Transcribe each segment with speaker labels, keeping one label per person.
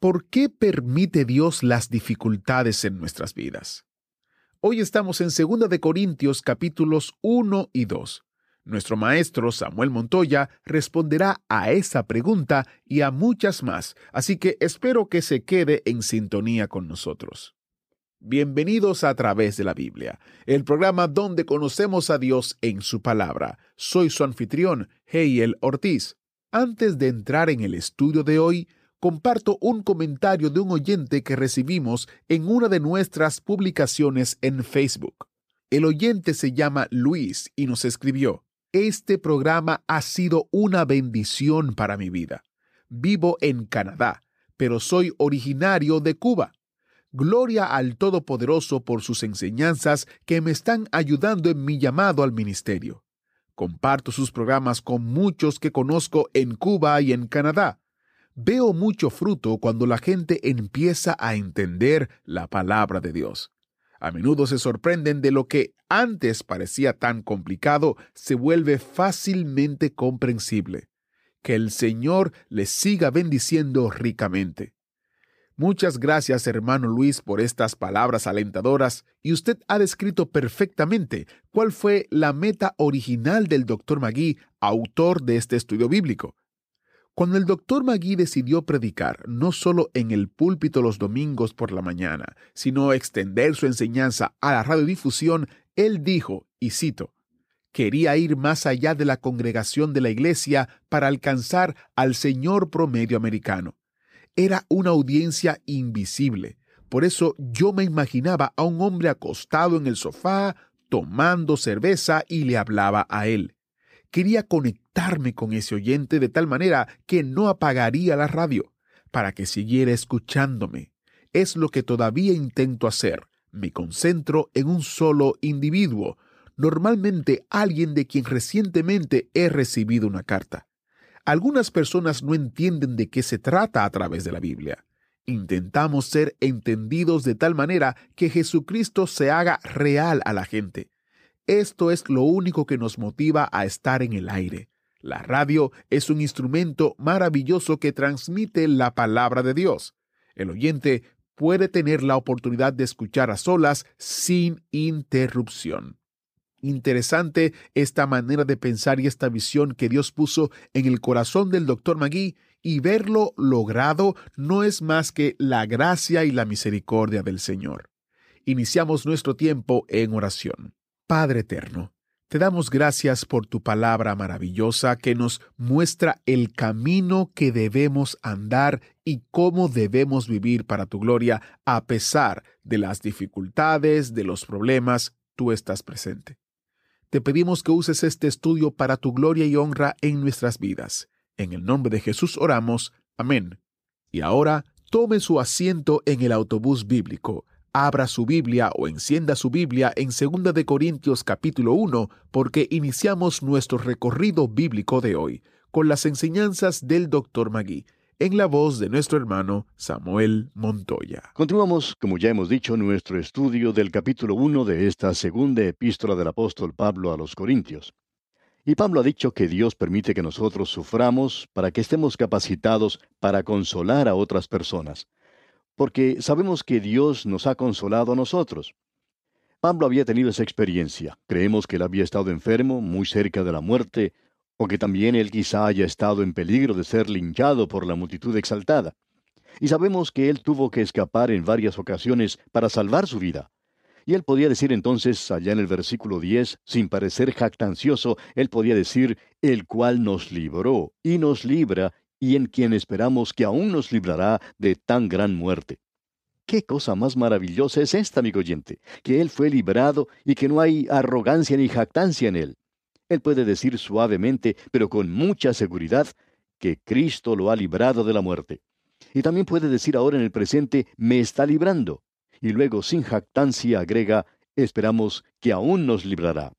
Speaker 1: ¿Por qué permite Dios las dificultades en nuestras vidas? Hoy estamos en 2 de Corintios capítulos 1 y 2. Nuestro maestro Samuel Montoya responderá a esa pregunta y a muchas más, así que espero que se quede en sintonía con nosotros. Bienvenidos a través de la Biblia, el programa donde conocemos a Dios en su palabra. Soy su anfitrión, Heiel Ortiz. Antes de entrar en el estudio de hoy, comparto un comentario de un oyente que recibimos en una de nuestras publicaciones en Facebook. El oyente se llama Luis y nos escribió, Este programa ha sido una bendición para mi vida. Vivo en Canadá, pero soy originario de Cuba. Gloria al Todopoderoso por sus enseñanzas que me están ayudando en mi llamado al ministerio. Comparto sus programas con muchos que conozco en Cuba y en Canadá. Veo mucho fruto cuando la gente empieza a entender la palabra de Dios. A menudo se sorprenden de lo que antes parecía tan complicado se vuelve fácilmente comprensible. Que el Señor les siga bendiciendo ricamente. Muchas gracias, hermano Luis, por estas palabras alentadoras, y usted ha descrito perfectamente cuál fue la meta original del Dr. Magui, autor de este estudio bíblico. Cuando el doctor Magui decidió predicar no solo en el púlpito los domingos por la mañana, sino extender su enseñanza a la radiodifusión, él dijo, y cito, quería ir más allá de la congregación de la iglesia para alcanzar al señor promedio americano. Era una audiencia invisible. Por eso yo me imaginaba a un hombre acostado en el sofá, tomando cerveza y le hablaba a él. Quería conectarme con ese oyente de tal manera que no apagaría la radio, para que siguiera escuchándome. Es lo que todavía intento hacer. Me concentro en un solo individuo, normalmente alguien de quien recientemente he recibido una carta. Algunas personas no entienden de qué se trata a través de la Biblia. Intentamos ser entendidos de tal manera que Jesucristo se haga real a la gente. Esto es lo único que nos motiva a estar en el aire. La radio es un instrumento maravilloso que transmite la palabra de Dios. El oyente puede tener la oportunidad de escuchar a solas sin interrupción. Interesante esta manera de pensar y esta visión que Dios puso en el corazón del doctor Magui y verlo logrado no es más que la gracia y la misericordia del Señor. Iniciamos nuestro tiempo en oración. Padre eterno, te damos gracias por tu palabra maravillosa que nos muestra el camino que debemos andar y cómo debemos vivir para tu gloria a pesar de las dificultades, de los problemas, tú estás presente. Te pedimos que uses este estudio para tu gloria y honra en nuestras vidas. En el nombre de Jesús oramos. Amén. Y ahora tome su asiento en el autobús bíblico abra su Biblia o encienda su Biblia en 2 de Corintios capítulo 1 porque iniciamos nuestro recorrido bíblico de hoy con las enseñanzas del Dr. Magui en la voz de nuestro hermano Samuel Montoya.
Speaker 2: Continuamos, como ya hemos dicho, nuestro estudio del capítulo 1 de esta segunda epístola del apóstol Pablo a los Corintios. Y Pablo ha dicho que Dios permite que nosotros suframos para que estemos capacitados para consolar a otras personas porque sabemos que Dios nos ha consolado a nosotros. Pablo había tenido esa experiencia. Creemos que él había estado enfermo, muy cerca de la muerte, o que también él quizá haya estado en peligro de ser linchado por la multitud exaltada. Y sabemos que él tuvo que escapar en varias ocasiones para salvar su vida. Y él podía decir entonces, allá en el versículo 10, sin parecer jactancioso, él podía decir, el cual nos libró y nos libra y en quien esperamos que aún nos librará de tan gran muerte. ¿Qué cosa más maravillosa es esta, amigo oyente? Que Él fue librado y que no hay arrogancia ni jactancia en Él. Él puede decir suavemente, pero con mucha seguridad, que Cristo lo ha librado de la muerte. Y también puede decir ahora en el presente, me está librando. Y luego, sin jactancia, agrega, esperamos que aún nos librará.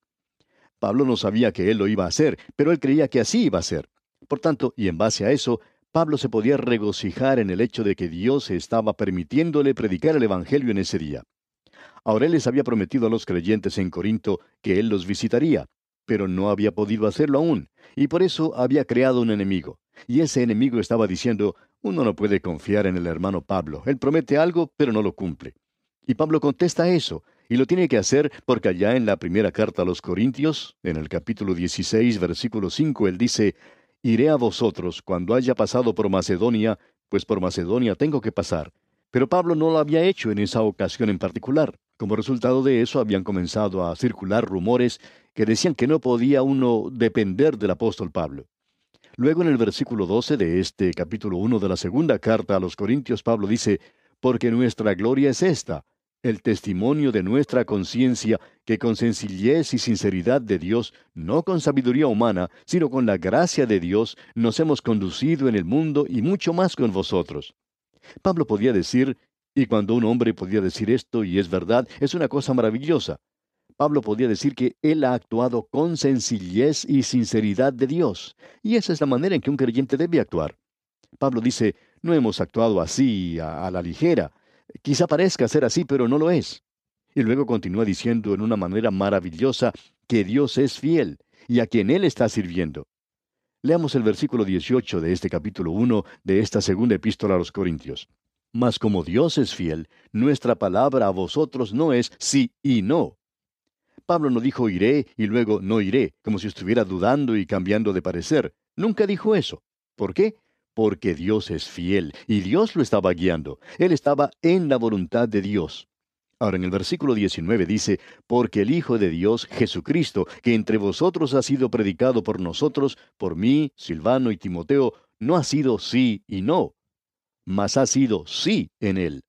Speaker 2: Pablo no sabía que él lo iba a hacer, pero él creía que así iba a ser. Por tanto, y en base a eso, Pablo se podía regocijar en el hecho de que Dios estaba permitiéndole predicar el Evangelio en ese día. Ahora él les había prometido a los creyentes en Corinto que él los visitaría, pero no había podido hacerlo aún, y por eso había creado un enemigo. Y ese enemigo estaba diciendo, uno no puede confiar en el hermano Pablo, él promete algo, pero no lo cumple. Y Pablo contesta eso, y lo tiene que hacer porque allá en la primera carta a los Corintios, en el capítulo 16, versículo 5, él dice, Iré a vosotros cuando haya pasado por Macedonia, pues por Macedonia tengo que pasar. Pero Pablo no lo había hecho en esa ocasión en particular. Como resultado de eso habían comenzado a circular rumores que decían que no podía uno depender del apóstol Pablo. Luego en el versículo 12 de este capítulo 1 de la segunda carta a los Corintios, Pablo dice, Porque nuestra gloria es esta, el testimonio de nuestra conciencia, que con sencillez y sinceridad de Dios, no con sabiduría humana, sino con la gracia de Dios, nos hemos conducido en el mundo y mucho más con vosotros. Pablo podía decir, y cuando un hombre podía decir esto, y es verdad, es una cosa maravillosa. Pablo podía decir que él ha actuado con sencillez y sinceridad de Dios, y esa es la manera en que un creyente debe actuar. Pablo dice, no hemos actuado así, a, a la ligera, Quizá parezca ser así, pero no lo es. Y luego continúa diciendo en una manera maravillosa que Dios es fiel y a quien Él está sirviendo. Leamos el versículo 18 de este capítulo 1 de esta segunda epístola a los Corintios. Mas como Dios es fiel, nuestra palabra a vosotros no es sí y no. Pablo no dijo iré y luego no iré, como si estuviera dudando y cambiando de parecer. Nunca dijo eso. ¿Por qué? Porque Dios es fiel y Dios lo estaba guiando. Él estaba en la voluntad de Dios. Ahora en el versículo 19 dice, porque el Hijo de Dios, Jesucristo, que entre vosotros ha sido predicado por nosotros, por mí, Silvano y Timoteo, no ha sido sí y no, mas ha sido sí en él.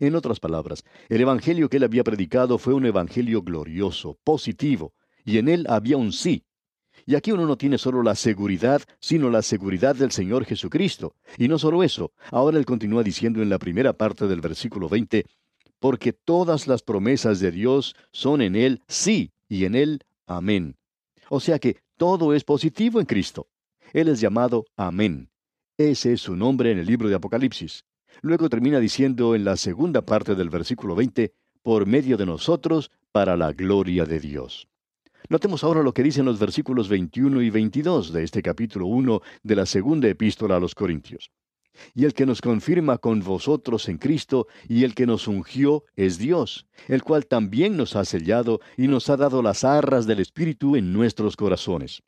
Speaker 2: En otras palabras, el Evangelio que él había predicado fue un Evangelio glorioso, positivo, y en él había un sí. Y aquí uno no tiene solo la seguridad, sino la seguridad del Señor Jesucristo. Y no solo eso, ahora él continúa diciendo en la primera parte del versículo 20, porque todas las promesas de Dios son en Él sí y en Él amén. O sea que todo es positivo en Cristo. Él es llamado amén. Ese es su nombre en el libro de Apocalipsis. Luego termina diciendo en la segunda parte del versículo 20, por medio de nosotros, para la gloria de Dios. Notemos ahora lo que dicen los versículos 21 y 22 de este capítulo 1 de la segunda epístola a los Corintios. Y el que nos confirma con vosotros en Cristo y el que nos ungió es Dios, el cual también nos ha sellado y nos ha dado las arras del Espíritu en nuestros corazones.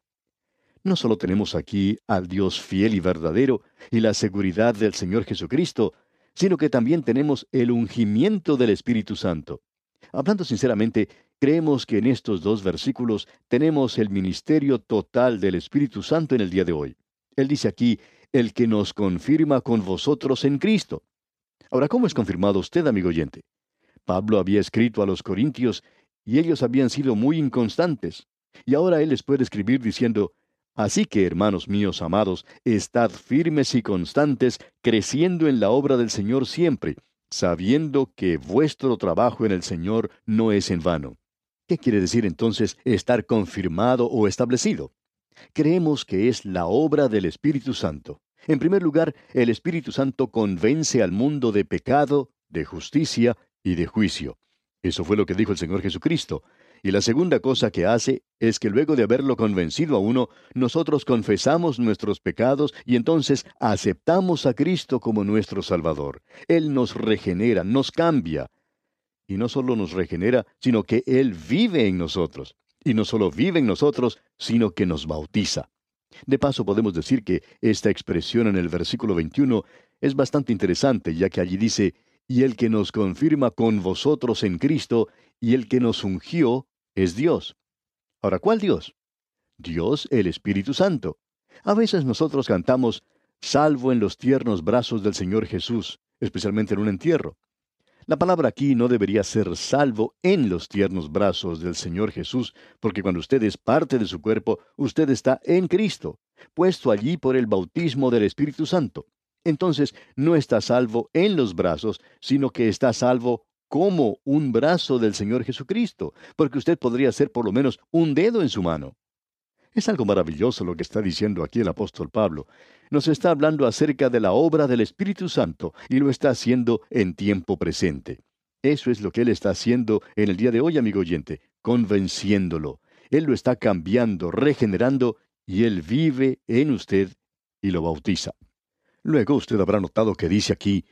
Speaker 2: No solo tenemos aquí al Dios fiel y verdadero y la seguridad del Señor Jesucristo, sino que también tenemos el ungimiento del Espíritu Santo. Hablando sinceramente, creemos que en estos dos versículos tenemos el ministerio total del Espíritu Santo en el día de hoy. Él dice aquí, el que nos confirma con vosotros en Cristo. Ahora, ¿cómo es confirmado usted, amigo oyente? Pablo había escrito a los Corintios y ellos habían sido muy inconstantes. Y ahora él les puede escribir diciendo, Así que, hermanos míos amados, estad firmes y constantes, creciendo en la obra del Señor siempre, sabiendo que vuestro trabajo en el Señor no es en vano. ¿Qué quiere decir entonces estar confirmado o establecido? Creemos que es la obra del Espíritu Santo. En primer lugar, el Espíritu Santo convence al mundo de pecado, de justicia y de juicio. Eso fue lo que dijo el Señor Jesucristo. Y la segunda cosa que hace es que luego de haberlo convencido a uno, nosotros confesamos nuestros pecados y entonces aceptamos a Cristo como nuestro Salvador. Él nos regenera, nos cambia. Y no solo nos regenera, sino que Él vive en nosotros. Y no solo vive en nosotros, sino que nos bautiza. De paso podemos decir que esta expresión en el versículo 21 es bastante interesante, ya que allí dice, y el que nos confirma con vosotros en Cristo, y el que nos ungió, es Dios. Ahora, ¿cuál Dios? Dios el Espíritu Santo. A veces nosotros cantamos, salvo en los tiernos brazos del Señor Jesús, especialmente en un entierro. La palabra aquí no debería ser salvo en los tiernos brazos del Señor Jesús, porque cuando usted es parte de su cuerpo, usted está en Cristo, puesto allí por el bautismo del Espíritu Santo. Entonces, no está salvo en los brazos, sino que está salvo como un brazo del Señor Jesucristo, porque usted podría ser por lo menos un dedo en su mano. Es algo maravilloso lo que está diciendo aquí el apóstol Pablo. Nos está hablando acerca de la obra del Espíritu Santo y lo está haciendo en tiempo presente. Eso es lo que Él está haciendo en el día de hoy, amigo oyente, convenciéndolo. Él lo está cambiando, regenerando, y Él vive en usted y lo bautiza. Luego usted habrá notado que dice aquí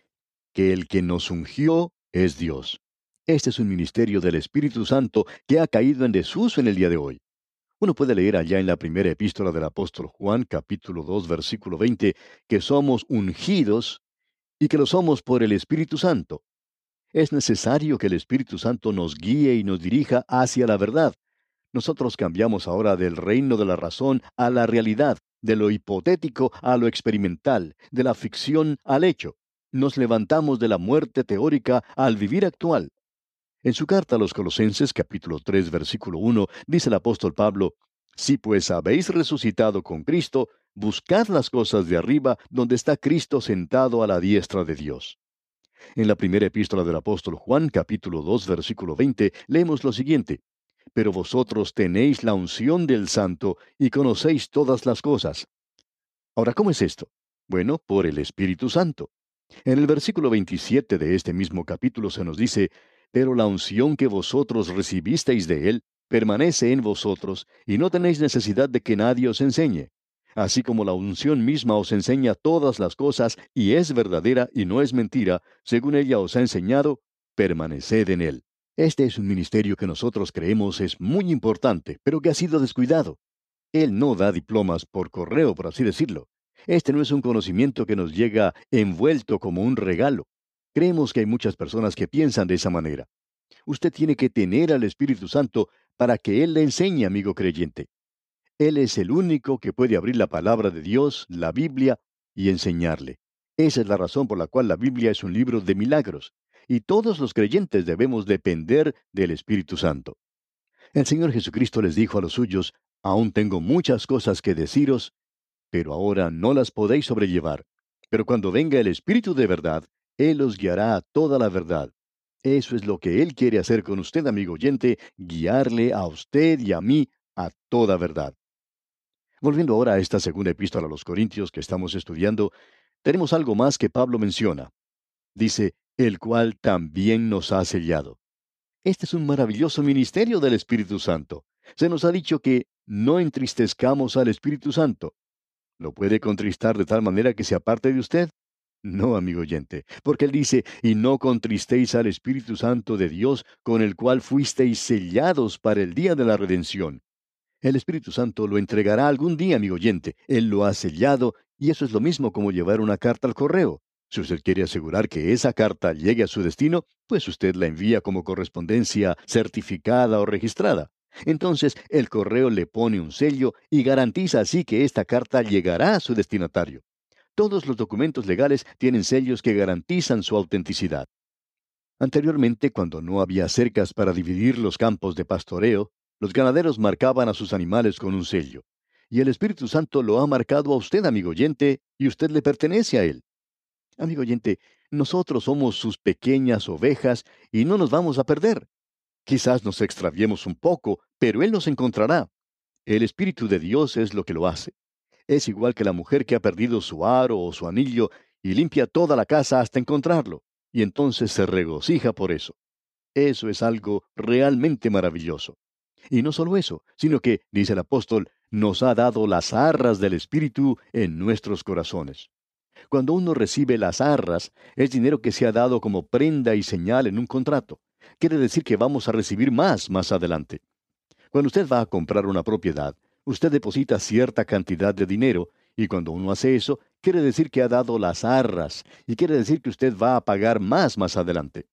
Speaker 2: que el que nos ungió es Dios. Este es un ministerio del Espíritu Santo que ha caído en desuso en el día de hoy. Uno puede leer allá en la primera epístola del apóstol Juan, capítulo 2, versículo 20, que somos ungidos y que lo somos por el Espíritu Santo. Es necesario que el Espíritu Santo nos guíe y nos dirija hacia la verdad. Nosotros cambiamos ahora del reino de la razón a la realidad, de lo hipotético a lo experimental, de la ficción al hecho. Nos levantamos de la muerte teórica al vivir actual. En su carta a los Colosenses capítulo 3 versículo 1 dice el apóstol Pablo, Si pues habéis resucitado con Cristo, buscad las cosas de arriba donde está Cristo sentado a la diestra de Dios. En la primera epístola del apóstol Juan capítulo 2 versículo 20 leemos lo siguiente, Pero vosotros tenéis la unción del santo y conocéis todas las cosas. Ahora, ¿cómo es esto? Bueno, por el Espíritu Santo. En el versículo 27 de este mismo capítulo se nos dice, pero la unción que vosotros recibisteis de Él permanece en vosotros, y no tenéis necesidad de que nadie os enseñe. Así como la unción misma os enseña todas las cosas, y es verdadera y no es mentira, según ella os ha enseñado, permaneced en Él. Este es un ministerio que nosotros creemos es muy importante, pero que ha sido descuidado. Él no da diplomas por correo, por así decirlo. Este no es un conocimiento que nos llega envuelto como un regalo. Creemos que hay muchas personas que piensan de esa manera. Usted tiene que tener al Espíritu Santo para que Él le enseñe, amigo creyente. Él es el único que puede abrir la palabra de Dios, la Biblia, y enseñarle. Esa es la razón por la cual la Biblia es un libro de milagros, y todos los creyentes debemos depender del Espíritu Santo. El Señor Jesucristo les dijo a los suyos, Aún tengo muchas cosas que deciros, pero ahora no las podéis sobrellevar. Pero cuando venga el Espíritu de verdad, él los guiará a toda la verdad. Eso es lo que Él quiere hacer con usted, amigo oyente, guiarle a usted y a mí a toda verdad. Volviendo ahora a esta segunda epístola a los Corintios que estamos estudiando, tenemos algo más que Pablo menciona. Dice, el cual también nos ha sellado. Este es un maravilloso ministerio del Espíritu Santo. Se nos ha dicho que no entristezcamos al Espíritu Santo. ¿Lo puede contristar de tal manera que se aparte de usted? No, amigo oyente, porque él dice, y no contristéis al Espíritu Santo de Dios, con el cual fuisteis sellados para el día de la redención. El Espíritu Santo lo entregará algún día, amigo oyente. Él lo ha sellado, y eso es lo mismo como llevar una carta al correo. Si usted quiere asegurar que esa carta llegue a su destino, pues usted la envía como correspondencia certificada o registrada. Entonces el correo le pone un sello y garantiza así que esta carta llegará a su destinatario. Todos los documentos legales tienen sellos que garantizan su autenticidad. Anteriormente, cuando no había cercas para dividir los campos de pastoreo, los ganaderos marcaban a sus animales con un sello. Y el Espíritu Santo lo ha marcado a usted, amigo oyente, y usted le pertenece a él. Amigo oyente, nosotros somos sus pequeñas ovejas y no nos vamos a perder. Quizás nos extraviemos un poco, pero Él nos encontrará. El Espíritu de Dios es lo que lo hace. Es igual que la mujer que ha perdido su aro o su anillo y limpia toda la casa hasta encontrarlo, y entonces se regocija por eso. Eso es algo realmente maravilloso. Y no solo eso, sino que, dice el apóstol, nos ha dado las arras del Espíritu en nuestros corazones. Cuando uno recibe las arras, es dinero que se ha dado como prenda y señal en un contrato. Quiere decir que vamos a recibir más más adelante. Cuando usted va a comprar una propiedad, usted deposita cierta cantidad de dinero y cuando uno hace eso, quiere decir que ha dado las arras y quiere decir que usted va a pagar más más adelante.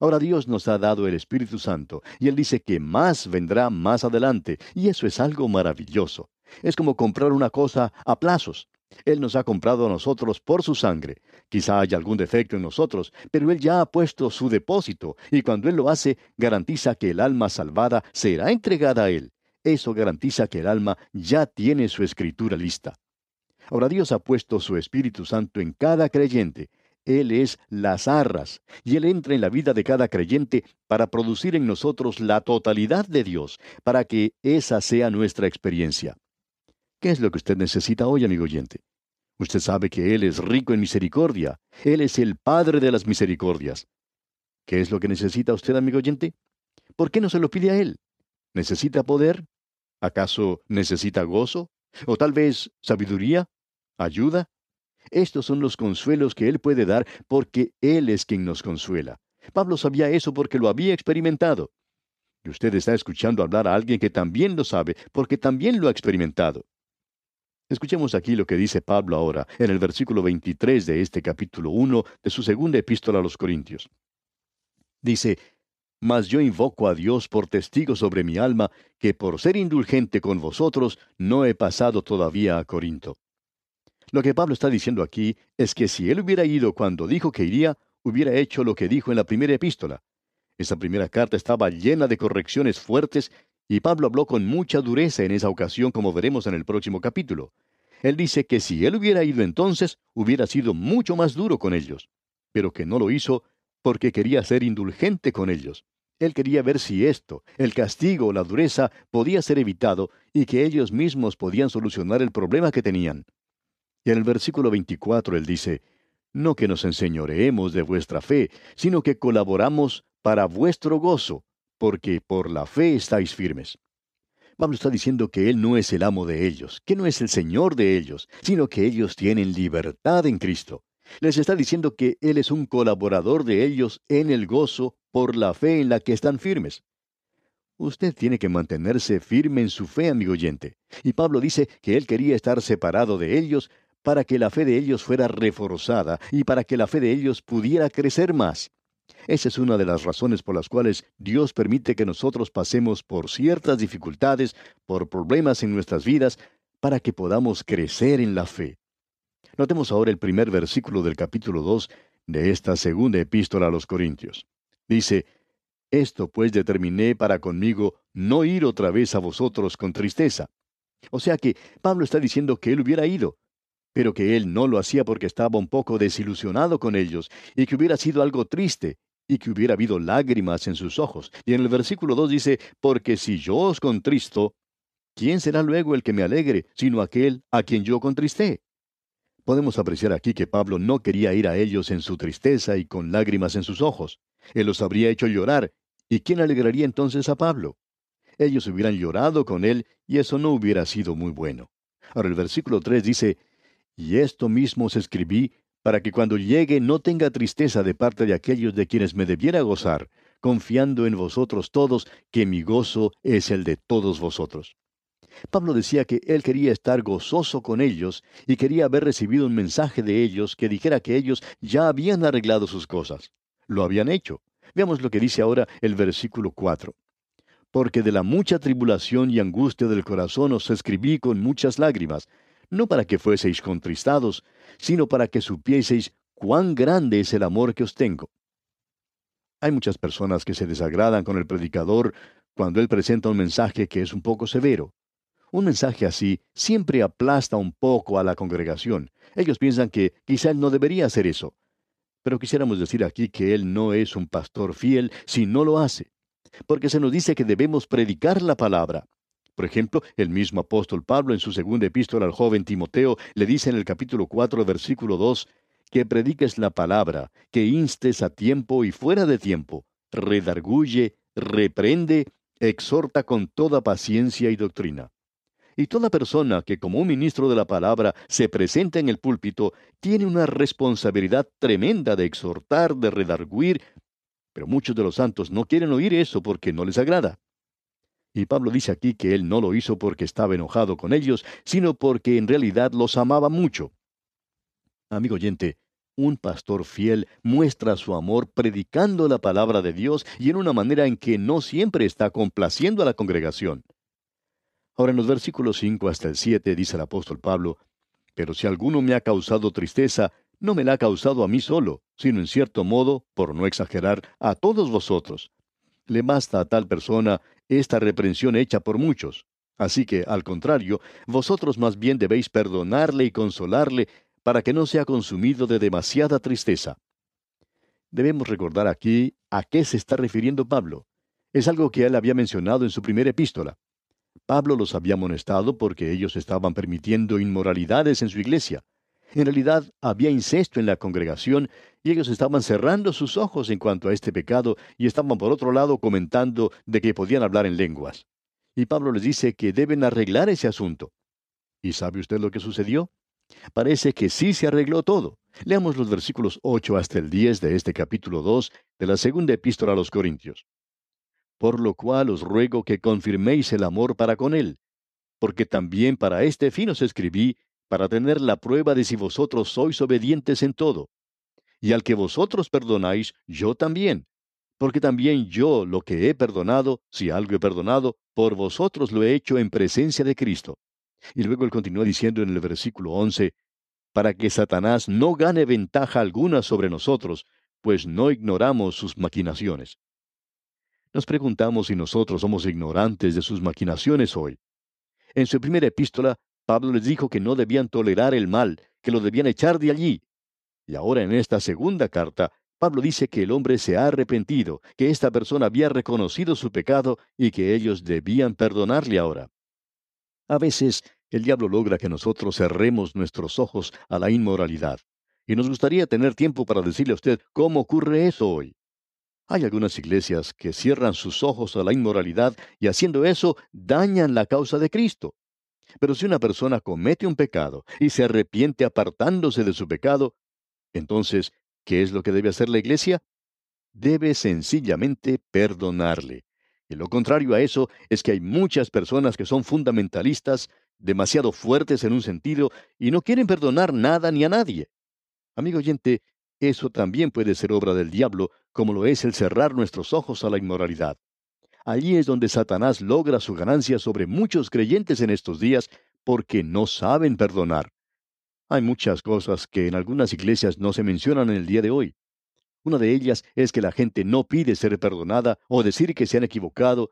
Speaker 2: Ahora Dios nos ha dado el Espíritu Santo y Él dice que más vendrá más adelante y eso es algo maravilloso. Es como comprar una cosa a plazos. Él nos ha comprado a nosotros por su sangre. Quizá haya algún defecto en nosotros, pero Él ya ha puesto su depósito, y cuando Él lo hace, garantiza que el alma salvada será entregada a Él. Eso garantiza que el alma ya tiene su escritura lista. Ahora Dios ha puesto su Espíritu Santo en cada creyente. Él es las arras, y Él entra en la vida de cada creyente para producir en nosotros la totalidad de Dios, para que esa sea nuestra experiencia. ¿Qué es lo que usted necesita hoy, amigo oyente? Usted sabe que Él es rico en misericordia. Él es el Padre de las misericordias. ¿Qué es lo que necesita usted, amigo oyente? ¿Por qué no se lo pide a Él? ¿Necesita poder? ¿Acaso necesita gozo? ¿O tal vez sabiduría? ¿Ayuda? Estos son los consuelos que Él puede dar porque Él es quien nos consuela. Pablo sabía eso porque lo había experimentado. Y usted está escuchando hablar a alguien que también lo sabe porque también lo ha experimentado. Escuchemos aquí lo que dice Pablo ahora, en el versículo 23 de este capítulo 1 de su segunda epístola a los Corintios. Dice, Mas yo invoco a Dios por testigo sobre mi alma, que por ser indulgente con vosotros no he pasado todavía a Corinto. Lo que Pablo está diciendo aquí es que si él hubiera ido cuando dijo que iría, hubiera hecho lo que dijo en la primera epístola. Esa primera carta estaba llena de correcciones fuertes y Pablo habló con mucha dureza en esa ocasión, como veremos en el próximo capítulo. Él dice que si él hubiera ido entonces, hubiera sido mucho más duro con ellos, pero que no lo hizo porque quería ser indulgente con ellos. Él quería ver si esto, el castigo o la dureza, podía ser evitado y que ellos mismos podían solucionar el problema que tenían. Y en el versículo 24 él dice, No que nos enseñoreemos de vuestra fe, sino que colaboramos para vuestro gozo, porque por la fe estáis firmes. Pablo está diciendo que Él no es el amo de ellos, que no es el Señor de ellos, sino que ellos tienen libertad en Cristo. Les está diciendo que Él es un colaborador de ellos en el gozo por la fe en la que están firmes. Usted tiene que mantenerse firme en su fe, amigo oyente. Y Pablo dice que Él quería estar separado de ellos para que la fe de ellos fuera reforzada y para que la fe de ellos pudiera crecer más. Esa es una de las razones por las cuales Dios permite que nosotros pasemos por ciertas dificultades, por problemas en nuestras vidas, para que podamos crecer en la fe. Notemos ahora el primer versículo del capítulo 2 de esta segunda epístola a los Corintios. Dice, Esto pues determiné para conmigo no ir otra vez a vosotros con tristeza. O sea que Pablo está diciendo que él hubiera ido, pero que él no lo hacía porque estaba un poco desilusionado con ellos, y que hubiera sido algo triste, y que hubiera habido lágrimas en sus ojos. Y en el versículo 2 dice, porque si yo os contristo, ¿quién será luego el que me alegre, sino aquel a quien yo contristé? Podemos apreciar aquí que Pablo no quería ir a ellos en su tristeza y con lágrimas en sus ojos. Él los habría hecho llorar. ¿Y quién alegraría entonces a Pablo? Ellos hubieran llorado con él y eso no hubiera sido muy bueno. Ahora el versículo 3 dice, y esto mismo os escribí para que cuando llegue no tenga tristeza de parte de aquellos de quienes me debiera gozar, confiando en vosotros todos, que mi gozo es el de todos vosotros. Pablo decía que él quería estar gozoso con ellos y quería haber recibido un mensaje de ellos que dijera que ellos ya habían arreglado sus cosas. Lo habían hecho. Veamos lo que dice ahora el versículo 4. Porque de la mucha tribulación y angustia del corazón os escribí con muchas lágrimas, no para que fueseis contristados, sino para que supieseis cuán grande es el amor que os tengo. Hay muchas personas que se desagradan con el predicador cuando él presenta un mensaje que es un poco severo. Un mensaje así siempre aplasta un poco a la congregación. Ellos piensan que quizá él no debería hacer eso. Pero quisiéramos decir aquí que él no es un pastor fiel si no lo hace. Porque se nos dice que debemos predicar la palabra. Por ejemplo, el mismo apóstol Pablo en su segunda epístola al joven Timoteo le dice en el capítulo 4, versículo 2, que prediques la palabra, que instes a tiempo y fuera de tiempo, redarguye, reprende, exhorta con toda paciencia y doctrina. Y toda persona que como un ministro de la palabra se presenta en el púlpito tiene una responsabilidad tremenda de exhortar, de redarguir, pero muchos de los santos no quieren oír eso porque no les agrada. Y Pablo dice aquí que él no lo hizo porque estaba enojado con ellos, sino porque en realidad los amaba mucho. Amigo oyente, un pastor fiel muestra su amor predicando la palabra de Dios y en una manera en que no siempre está complaciendo a la congregación. Ahora en los versículos 5 hasta el 7 dice el apóstol Pablo, Pero si alguno me ha causado tristeza, no me la ha causado a mí solo, sino en cierto modo, por no exagerar, a todos vosotros. Le basta a tal persona esta reprensión hecha por muchos. Así que, al contrario, vosotros más bien debéis perdonarle y consolarle para que no sea consumido de demasiada tristeza. Debemos recordar aquí a qué se está refiriendo Pablo. Es algo que él había mencionado en su primera epístola. Pablo los había amonestado porque ellos estaban permitiendo inmoralidades en su iglesia. En realidad había incesto en la congregación y ellos estaban cerrando sus ojos en cuanto a este pecado y estaban por otro lado comentando de que podían hablar en lenguas. Y Pablo les dice que deben arreglar ese asunto. ¿Y sabe usted lo que sucedió? Parece que sí se arregló todo. Leamos los versículos 8 hasta el 10 de este capítulo 2 de la segunda epístola a los Corintios. Por lo cual os ruego que confirméis el amor para con él, porque también para este fin os escribí, para tener la prueba de si vosotros sois obedientes en todo. Y al que vosotros perdonáis, yo también, porque también yo lo que he perdonado, si algo he perdonado, por vosotros lo he hecho en presencia de Cristo. Y luego él continúa diciendo en el versículo 11, para que Satanás no gane ventaja alguna sobre nosotros, pues no ignoramos sus maquinaciones. Nos preguntamos si nosotros somos ignorantes de sus maquinaciones hoy. En su primera epístola, Pablo les dijo que no debían tolerar el mal, que lo debían echar de allí. Y ahora en esta segunda carta, Pablo dice que el hombre se ha arrepentido, que esta persona había reconocido su pecado y que ellos debían perdonarle ahora. A veces el diablo logra que nosotros cerremos nuestros ojos a la inmoralidad. Y nos gustaría tener tiempo para decirle a usted cómo ocurre eso hoy. Hay algunas iglesias que cierran sus ojos a la inmoralidad y haciendo eso dañan la causa de Cristo. Pero si una persona comete un pecado y se arrepiente apartándose de su pecado, entonces, ¿qué es lo que debe hacer la iglesia? Debe sencillamente perdonarle. Y lo contrario a eso es que hay muchas personas que son fundamentalistas, demasiado fuertes en un sentido, y no quieren perdonar nada ni a nadie. Amigo oyente, eso también puede ser obra del diablo, como lo es el cerrar nuestros ojos a la inmoralidad. Allí es donde Satanás logra su ganancia sobre muchos creyentes en estos días porque no saben perdonar. Hay muchas cosas que en algunas iglesias no se mencionan en el día de hoy. Una de ellas es que la gente no pide ser perdonada o decir que se han equivocado,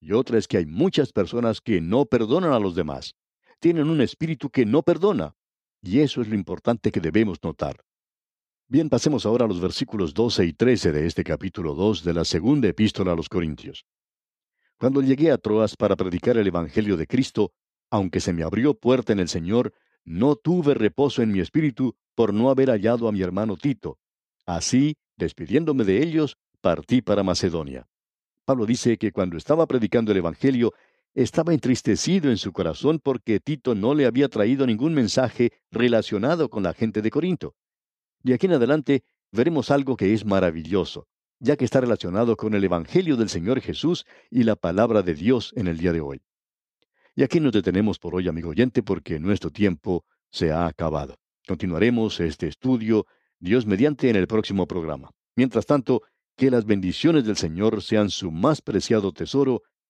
Speaker 2: y otra es que hay muchas personas que no perdonan a los demás. Tienen un espíritu que no perdona, y eso es lo importante que debemos notar. Bien, pasemos ahora a los versículos 12 y 13 de este capítulo 2 de la segunda epístola a los Corintios. Cuando llegué a Troas para predicar el Evangelio de Cristo, aunque se me abrió puerta en el Señor, no tuve reposo en mi espíritu por no haber hallado a mi hermano Tito. Así, despidiéndome de ellos, partí para Macedonia. Pablo dice que cuando estaba predicando el Evangelio, estaba entristecido en su corazón porque Tito no le había traído ningún mensaje relacionado con la gente de Corinto. De aquí en adelante veremos algo que es maravilloso, ya que está relacionado con el Evangelio del Señor Jesús y la palabra de Dios en el día de hoy. Y aquí nos detenemos por hoy, amigo oyente, porque nuestro tiempo se ha acabado. Continuaremos este estudio, Dios mediante, en el próximo programa. Mientras tanto, que las bendiciones del Señor sean su más preciado tesoro